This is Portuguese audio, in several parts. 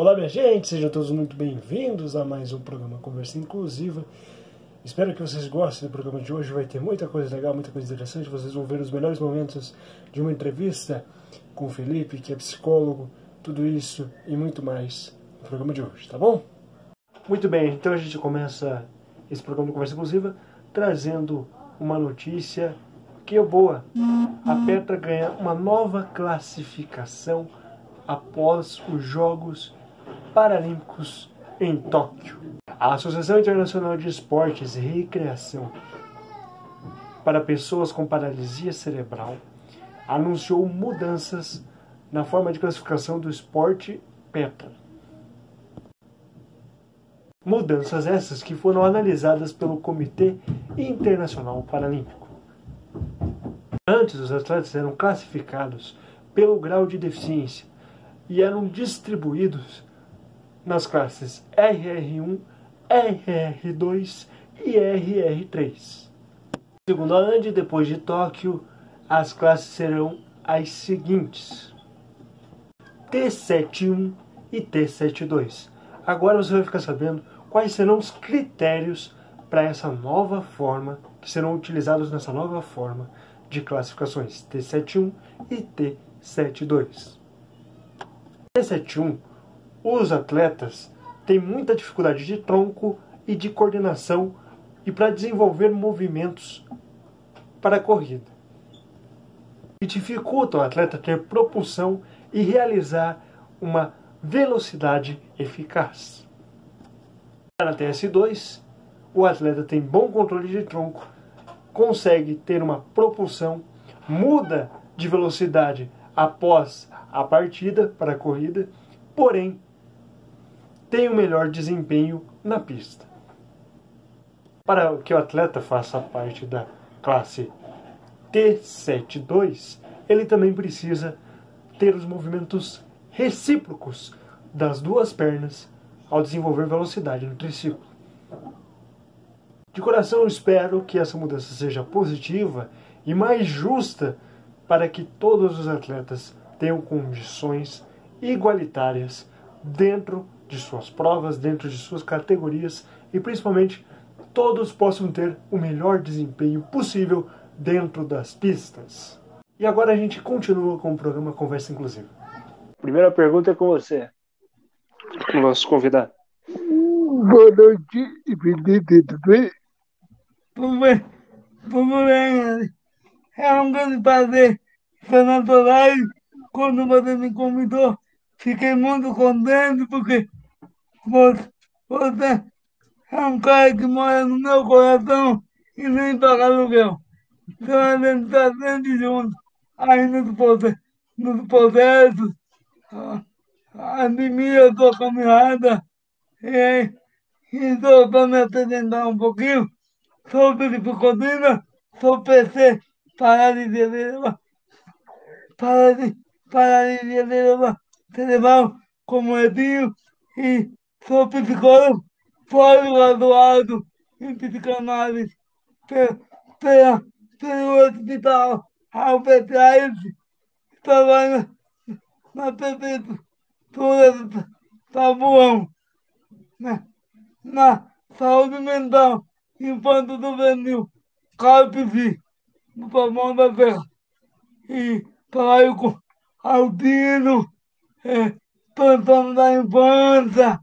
Olá, minha gente, sejam todos muito bem-vindos a mais um programa Conversa Inclusiva. Espero que vocês gostem do programa de hoje. Vai ter muita coisa legal, muita coisa interessante. Vocês vão ver os melhores momentos de uma entrevista com o Felipe, que é psicólogo, tudo isso e muito mais no programa de hoje, tá bom? Muito bem, então a gente começa esse programa de Conversa Inclusiva trazendo uma notícia que é boa. A Petra ganha uma nova classificação após os Jogos Paralímpicos em Tóquio. A Associação Internacional de Esportes e Recreação para Pessoas com Paralisia Cerebral anunciou mudanças na forma de classificação do esporte PETA. Mudanças essas que foram analisadas pelo Comitê Internacional Paralímpico. Antes, os atletas eram classificados pelo grau de deficiência e eram distribuídos nas classes RR1, RR2 e RR3. Segundo a ANDI, depois de Tóquio, as classes serão as seguintes: T71 e T72. Agora você vai ficar sabendo quais serão os critérios para essa nova forma, que serão utilizados nessa nova forma de classificações T71 e T72. T71, os atletas têm muita dificuldade de tronco e de coordenação e para desenvolver movimentos para a corrida. E dificulta o atleta ter propulsão e realizar uma velocidade eficaz. Na TS2, o atleta tem bom controle de tronco, consegue ter uma propulsão, muda de velocidade após a partida para a corrida, porém tem o melhor desempenho na pista. Para que o atleta faça parte da classe T72, ele também precisa ter os movimentos recíprocos das duas pernas ao desenvolver velocidade no triciclo. De coração espero que essa mudança seja positiva e mais justa para que todos os atletas tenham condições igualitárias dentro de suas provas, dentro de suas categorias e principalmente todos possam ter o melhor desempenho possível dentro das pistas. E agora a gente continua com o programa Conversa Inclusiva. Primeira pergunta é com você, o nosso convidado. Boa noite, Felipe, tudo bem? Tudo bem, tudo bem. É um grande prazer estar na tua live quando você me convidou, fiquei muito contente porque você, você é um cara que mora no meu coração e nem paga aluguel. Então a gente está sempre junto, aí nos, nos processos, admiro a tua caminhada e estou para me apresentar um pouquinho. Sou Codina, sou PC paralisia paralisia paralisia cerebral como Edinho e sou psicólogo pós-graduado em psicanálise. Pela, pelo Hospital Albert Einstein, trabalho na prefeitura de Tabuão, na, na saúde mental infanto juvenil, CAPV, no Pavão da Terra. E trabalho com Aldino, é, transtorno da infância,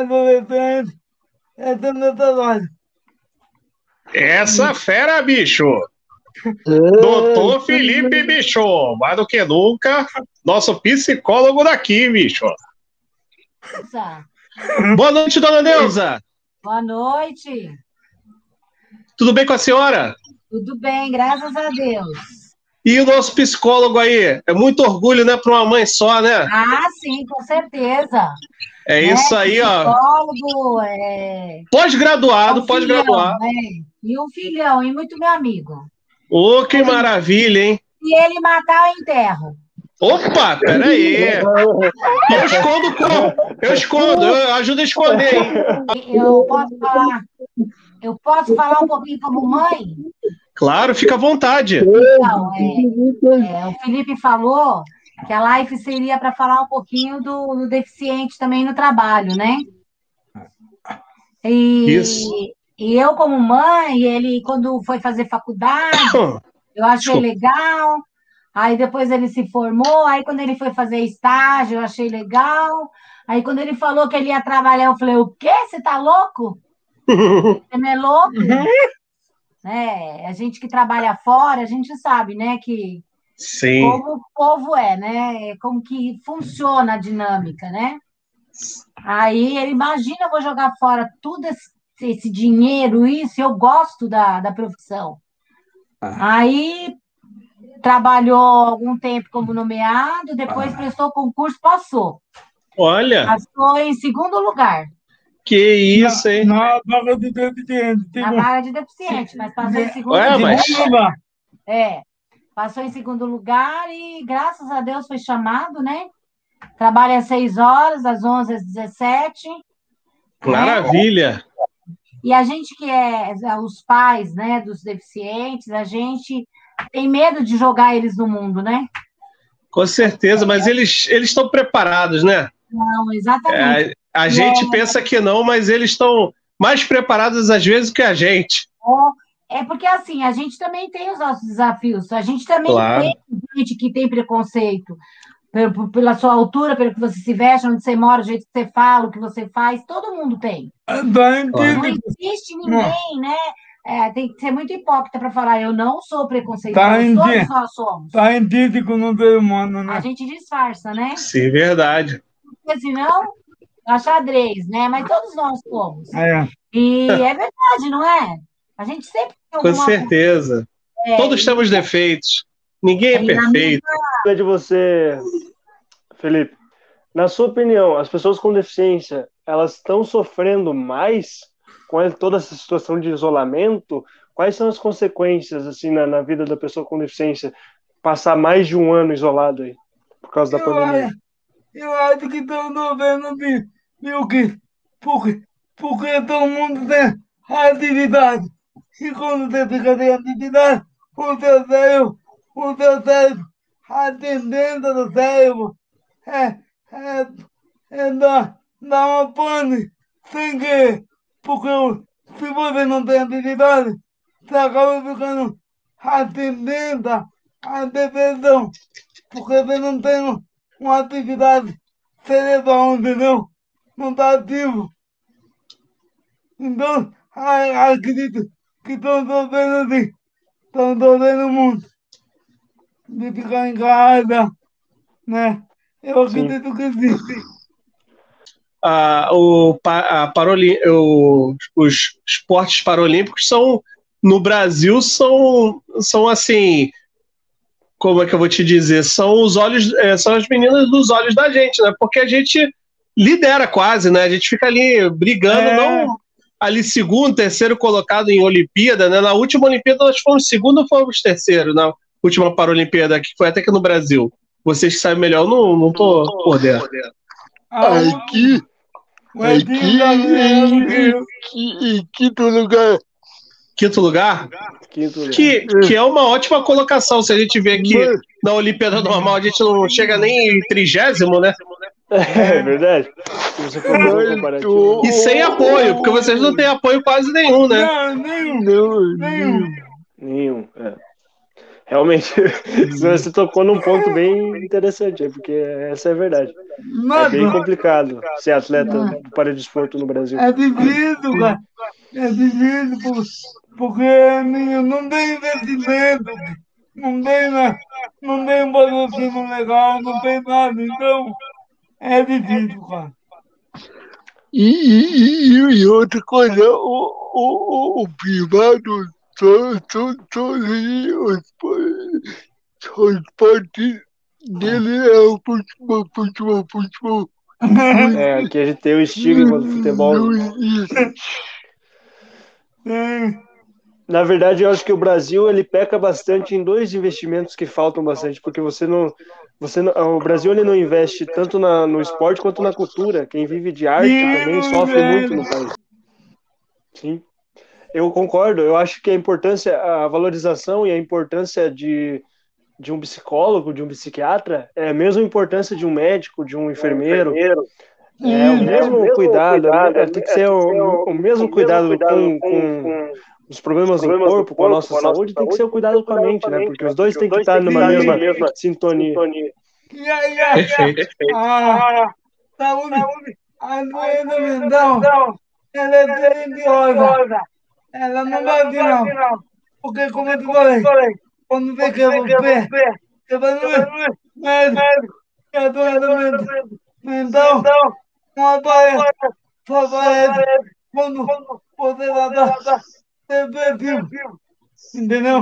adolescente, essa é. Essa fera, bicho! Doutor Felipe Bicho, mais do que nunca, nosso psicólogo daqui, bicho. Boa noite, dona Neuza. Boa noite. Tudo bem com a senhora? Tudo bem, graças a Deus. E o nosso psicólogo aí, é muito orgulho, né, para uma mãe só, né? Ah, sim, com certeza. É isso aí, psicólogo, ó. É... Pós-graduado, é um pós-graduado. Né? E um filhão, e muito meu amigo. Ô, oh, que ele... maravilha, hein? E ele matar o enterro. Opa, peraí. Eu escondo como? Eu escondo, eu ajudo a esconder, hein? Eu posso falar, eu posso falar um pouquinho como mãe? Claro, fica à vontade. Então, é, é, o Felipe falou que a live seria para falar um pouquinho do, do, deficiente também no trabalho, né? E, Isso. e eu, como mãe, ele, quando foi fazer faculdade, eu achei legal. Aí depois ele se formou, aí quando ele foi fazer estágio, eu achei legal. Aí quando ele falou que ele ia trabalhar, eu falei, o quê? Você tá louco? Você não é louco? Uhum. né? A gente que trabalha fora, a gente sabe, né, que Sim. como o povo é, né? Como que funciona a dinâmica, né? Aí ele imagina, eu vou jogar fora tudo esse, esse dinheiro, isso, eu gosto da, da profissão. Ah. Aí trabalhou algum tempo como nomeado, depois ah. prestou concurso, passou. Olha! Passou em segundo lugar. Que isso, hein? Na, vaga de deficiente. Na vaga de deficiente, mas passou em segundo Ué, mas... lugar. É, passou em segundo lugar e, graças a Deus, foi chamado, né? Trabalha às 6 horas, das 11 às 17. Maravilha! Né? E a gente que é, é os pais, né, dos deficientes, a gente tem medo de jogar eles no mundo, né? Com certeza, mas eles eles estão preparados, né? Não, exatamente. É, a gente é, pensa que não, mas eles estão mais preparados às vezes que a gente. É porque assim, a gente também tem os nossos desafios. A gente também claro. tem gente que tem preconceito pela sua altura, pelo que você se veste, onde você mora, o jeito que você fala, o que você faz, todo mundo tem. Não existe ninguém, né? É, tem que ser muito hipócrita para falar, eu não sou preconceituoso, tá todos nós somos. Está idêntico no ser humano, né? A gente disfarça, né? Sim, verdade. Porque senão, é xadrez, né? Mas todos nós somos. É. E é verdade, não é? A gente sempre tem Com certeza. É, todos temos defeitos. Ninguém é perfeito. Minha... De você, Felipe, na sua opinião, as pessoas com deficiência, elas estão sofrendo mais com toda essa situação de isolamento, quais são as consequências assim na, na vida da pessoa com deficiência passar mais de um ano isolado aí por causa da eu pandemia? Acho, eu acho que estão vendo viu que porque, porque todo mundo tem atividade e quando você fica sem atividade, o seu cérebro, o seu cérebro, a tendência do cérebro é, é, é dar, dar uma pane sem querer porque se você não tem atividade, você acaba ficando atendente à depressão, porque você não tem uma atividade cerebral, entendeu? Não está ativo. Então, acredito que estão sofrendo assim, estão sofrendo muito de ficar em casa, né? Eu acredito sim. que sim a, o, a Parolim, o, os esportes paralímpicos são no Brasil são, são assim como é que eu vou te dizer são os olhos é, são as meninas dos olhos da gente né porque a gente lidera quase né a gente fica ali brigando é. não ali segundo terceiro colocado em Olimpíada né na última Olimpíada nós fomos segundo ou fomos terceiro na última Paralimpíada que foi até aqui no Brasil vocês que sabem melhor eu não não tô por dentro aqui mas em, em, em quinto lugar. Quinto lugar? Quinto lugar. Que, que é uma ótima colocação. Se a gente vê que na Olimpíada normal a gente não chega nem em trigésimo, né? É verdade. Um e sem apoio, porque vocês não têm apoio quase nenhum, né? Não, nenhum. Nenhum. Nenhum. É. Realmente, você tocou num ponto bem interessante, porque essa é a verdade. É bem complicado ser atleta do paradesporto no Brasil. É difícil, cara. É difícil, porque não tem investimento, não tem, não tem um patrocínio legal, não tem nada, então é difícil, cara. E, e, e, e outra coisa, o, o, o privado todos os esportes dele é o futebol, futebol, futebol. É, aqui a gente tem o estigma do futebol. Na verdade, eu acho que o Brasil ele peca bastante em dois investimentos que faltam bastante, porque você não, você não, o Brasil ele não investe tanto na, no esporte quanto na cultura. Quem vive de arte também sofre muito no país. Sim. Eu concordo. Eu acho que a importância, a valorização e a importância de, de um psicólogo, de um psiquiatra, é a mesma importância de um médico, de um enfermeiro. Um enfermeiro. É o mesmo, é o mesmo cuidado, cuidado é, tem que ser o, o, mesmo cuidado, cuidado com, com, com os problemas, do corpo, corpo, com a nossa, com a nossa saúde, tem que ser o cuidado com a mente, né? Porque os dois têm que estar numa mesma, mesma sintonia. Perfeito. Ah, saúde, a doença mental, ela é silenciosa. Ela não vai vir, não. Porque, como eu te falei, quando vê que eu vou pé, você vai no médico, que a doença mental não aparece, só aparece quando você vai dar Entendeu?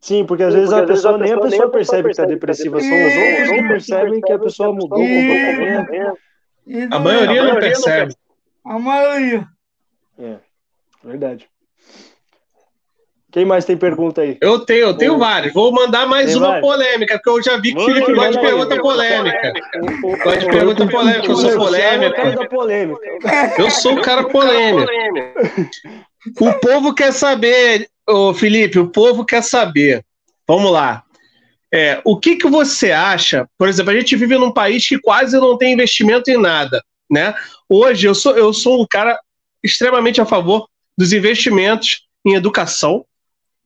Sim, porque às vezes porque a pessoa, nem a pessoa, nem a percebe que está depressiva, são os outros que percebem que a pessoa mudou o comportamento. A maioria não percebe. A maioria. É, verdade. Quem mais tem pergunta aí? Eu tenho, eu tenho várias. Vou mandar mais tem uma várias. polêmica, porque eu já vi que o Felipe gosta de pergunta polêmica. Gosta de pergunta polêmica, eu sou polêmico. Eu sou o cara polêmico. O povo quer saber, ô Felipe, o povo quer saber. Vamos lá. É, o que, que você acha? Por exemplo, a gente vive num país que quase não tem investimento em nada. Né? Hoje eu sou, eu sou um cara extremamente a favor dos investimentos em educação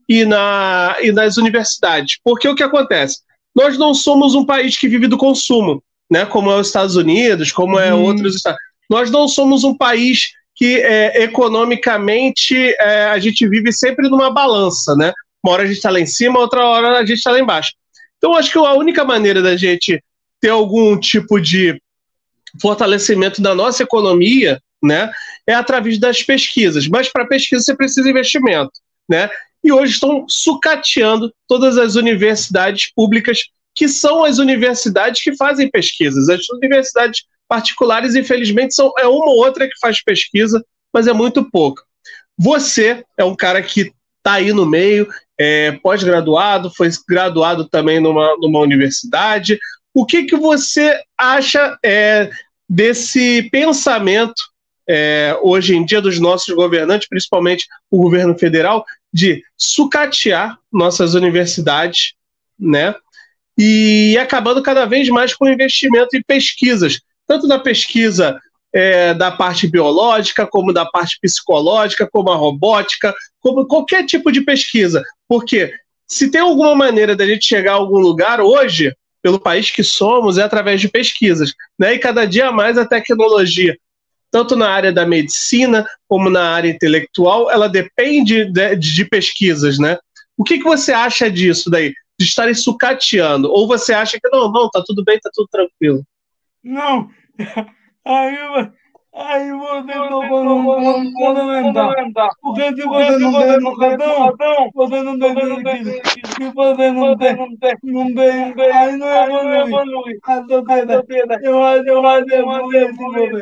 e, na, e nas universidades. Porque o que acontece? Nós não somos um país que vive do consumo, né? como é os Estados Unidos, como é hum. outros estados. Nós não somos um país que é, economicamente é, a gente vive sempre numa balança, né? Uma hora a gente está lá em cima, outra hora a gente está lá embaixo. Então, acho que a única maneira da gente ter algum tipo de fortalecimento da nossa economia, né, é através das pesquisas. Mas para pesquisa você precisa de investimento, né? E hoje estão sucateando todas as universidades públicas que são as universidades que fazem pesquisas. As universidades particulares, infelizmente, são, é uma ou outra que faz pesquisa, mas é muito pouco. Você é um cara que está aí no meio, é, pós-graduado, foi graduado também numa, numa universidade. O que, que você acha é, desse pensamento é, hoje em dia dos nossos governantes, principalmente o governo federal, de sucatear nossas universidades, né? E acabando cada vez mais com investimento em pesquisas tanto na pesquisa é, da parte biológica, como da parte psicológica, como a robótica, como qualquer tipo de pesquisa. Porque se tem alguma maneira da gente chegar a algum lugar hoje, pelo país que somos, é através de pesquisas. Né? E cada dia mais a tecnologia, tanto na área da medicina como na área intelectual, ela depende de, de pesquisas. Né? O que, que você acha disso daí? De estarem sucateando? Ou você acha que não, não, tá tudo bem, tá tudo tranquilo? Não, aí, aí você num ponto fundamental. Porque se você não tem educação, você não tem sentido. Se você não tem, não tem, aí não evolui. A sociedade, eu acho que vai evoluir esse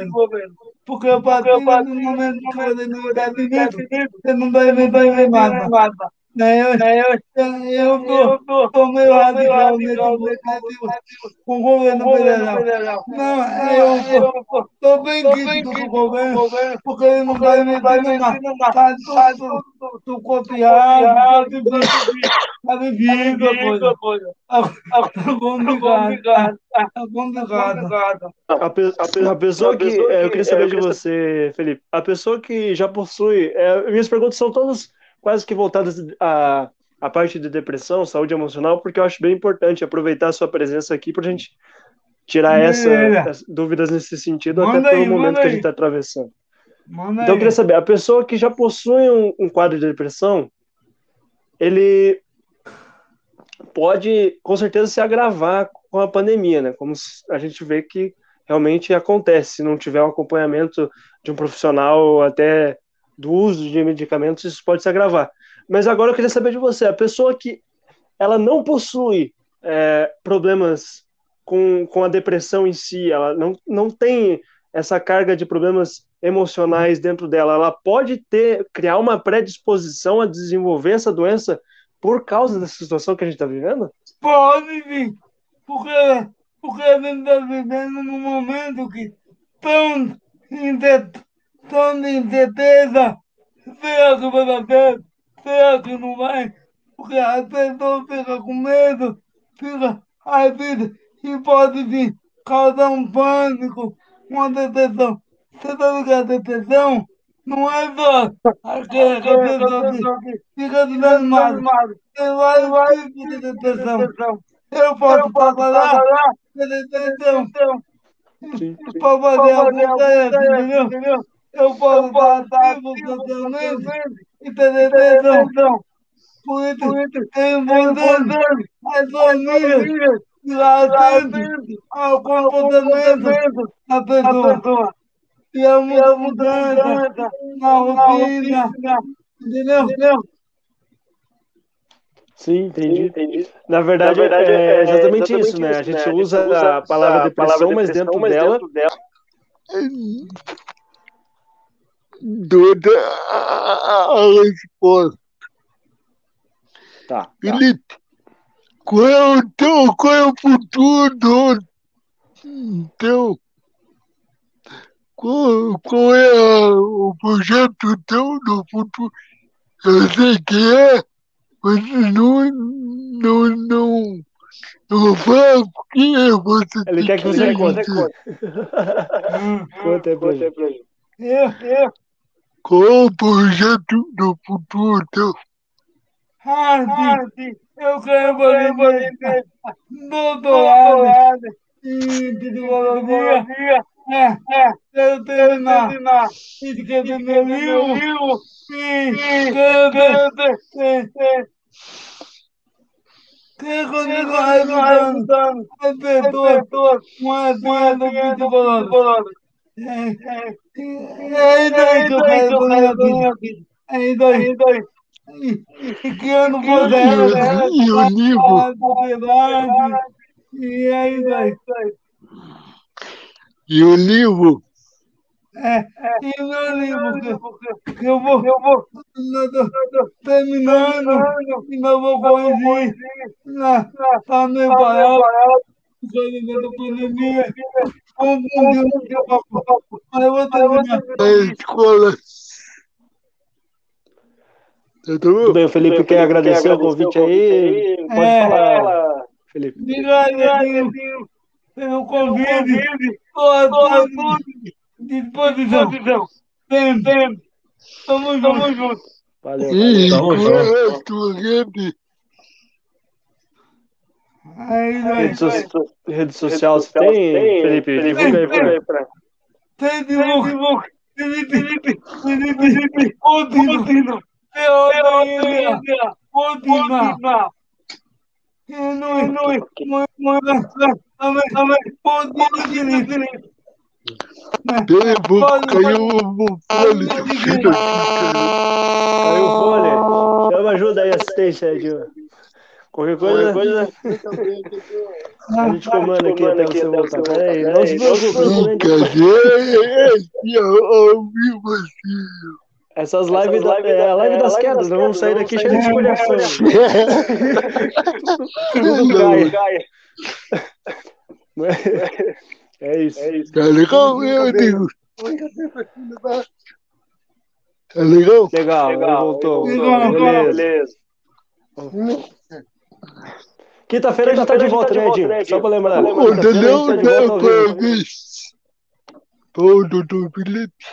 governo. Porque a partir do momento que você não está dentro, você não vai ver nada. Né? Eu, eu, eu tô, tô meio radical com o governo federal. Não, eu tô bem crítico com o governo, porque ele não vai me dar nada. Tá tudo, copiado, tá vivido, coisa. Tá complicado. Tá complicado. A, pessoa que. Eu queria saber de você, Felipe. A pessoa que já possui. É, minhas perguntas são todas quase que voltadas à, à parte de depressão, saúde emocional, porque eu acho bem importante aproveitar a sua presença aqui para a gente tirar essa, essas dúvidas nesse sentido, manda até pelo aí, momento que a gente está atravessando. Manda então, eu queria saber, a pessoa que já possui um, um quadro de depressão, ele pode, com certeza, se agravar com a pandemia, né? Como a gente vê que realmente acontece, se não tiver um acompanhamento de um profissional até do uso de medicamentos, isso pode se agravar. Mas agora eu queria saber de você, a pessoa que ela não possui é, problemas com, com a depressão em si, ela não, não tem essa carga de problemas emocionais dentro dela, ela pode ter, criar uma predisposição a desenvolver essa doença por causa dessa situação que a gente está vivendo? Pode sim, porque, porque a gente está vivendo num momento que tão tão de incerteza, será que vai dar certo, será que não vai, porque a pessoa fica com medo, fica, às vezes, e pode vir causar um pânico, uma depressão. Você tá ligado? Depressão não é só aquela pessoa que fica desanimada. Tem vários tipos de depressão. Eu posso trabalhar na depressão para fazer alguma tarefa, entendeu? Eu posso estar ativo socialmente e ter depressão. Por isso, é importante as famílias estar atentas ao comportamento da pessoa. E é muita mudança na rotina, entendeu? Sim, entendi. Sim, entendi. Na verdade, Na verdade é, é, exatamente, exatamente isso, né? A gente, né? usa, a gente usa a palavra a depressão, palavra mas, dentro, mas dela... dentro dela. Toda a resposta. Tá. Felipe, tá. qual é o teu, qual é o futuro do teu? Qual, qual é o projeto teu do futuro? Eu sei que é, mas não, não, não, não falo porque você Ele quer que você conte. Conta aí pra gente. É, é. Qual é o projeto do futuro. Teu? Hard, eu quero fazer doutorado em psicologia. É, é, quero terminar. E quero meu livro. E quero. Quero continuar ajudando as pessoas com a vida do isso aí que eu você é? E o livro? E o livro? É, e o livro, que eu vou, eu vou terminando, e não vou corrigir, meio parado, por causa Tudo bem, o Felipe quer agradecer o convite aí, pode falar, Felipe. Obrigado, pelo convite, todos disposição. Sempre, sempre. Tamo junto. Tamo junto. Valeu, valeu. Tamo junto. Aí, rede, so rede social você tem, tem, Felipe? Divulga aí pra mim. Tem, divulga. Felipe, Felipe, Felipe, Felipe, Odino. Teodina. Odina. Inui, inui, inui, inui. Amém, amém. Odino, Felipe. Tempo, caiu o fone. Caiu o fone. Chama ajuda aí, assistência, Edil. Qualquer coisa. coisa... a gente comanda aqui até você voltar. Peraí, não se preocupe. Essas lives, da, é a live das quedas, nós vamos sair daqui cheio de escolhação. Tudo cai. É isso. É isso. Tá legal, meu Deus. Tá legal? Legal, legal voltou. Legal, beleza. beleza. Quinta-feira a gente tá de volta, né, Edinho? Só pra lembrar. Não, não, não, não, Ô, doutor Felipe.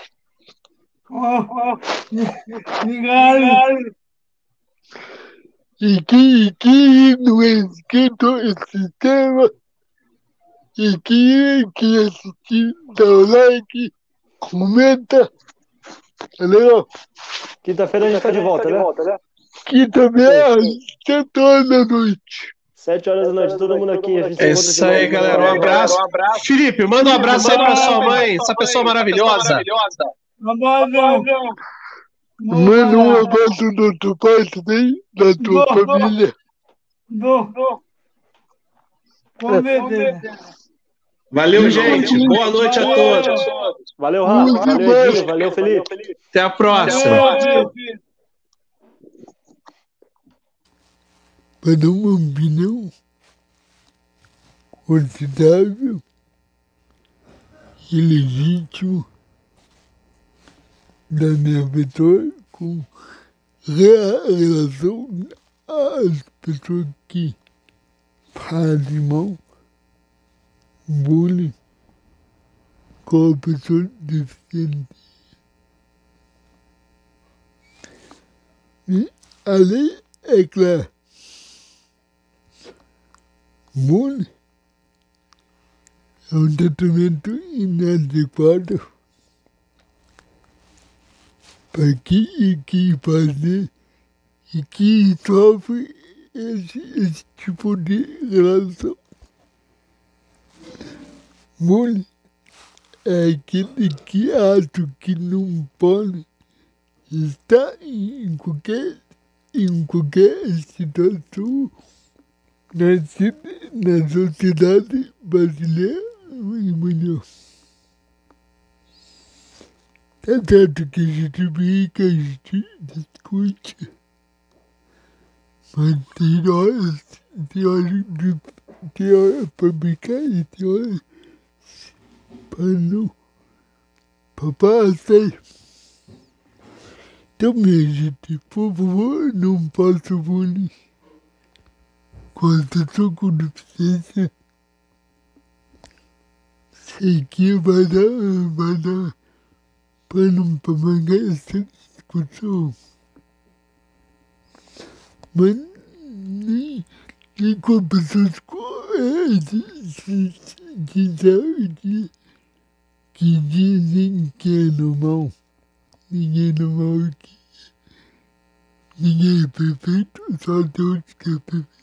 Obrigado. E que, que não é escrito esse tema e quem que assistir, dá o like, comenta. Valeu? Quinta-feira a gente tá de volta, né? Né? Quinta-feira, sete horas da noite. Sete horas da noite, todo mundo aqui. é isso aí, galera. Um abraço. um abraço. Felipe, manda um abraço aí pra sua mãe, essa pessoa maravilhosa. Manda um abraço do teu pai também, da tua família. Não, não. Com certeza. Valeu, gente. Boa noite a todos. Valeu, Rafa. Valeu. Valeu, Felipe. Até a próxima. Para uma opinião considerável e legítimo da minha pessoa com relação as pessoas que fazem mal, bullying com a pessoa deficiente. E a lei é clara. Bullying é um tratamento inadequado para quem e quem fazer e que sofre esse, esse tipo de relação. Bullying é aquele que acha que não pode estar em qualquer, em qualquer situação na, na sociedade brasileira e mundial. É certo que a gente brinca, a gente discute. Mas tem horas, tem horas, tem horas para brincar e tem horas para não, para passar. Então, minha gente, por favor, não faça bullying a pessoa com deficiência. Sei que vai dar, vai dar para manga essa discussão. Mas nem, nem com pessoas que, dizem que é normal. Ninguém é normal aqui. Ninguém é perfeito, só Deus que é perfeito.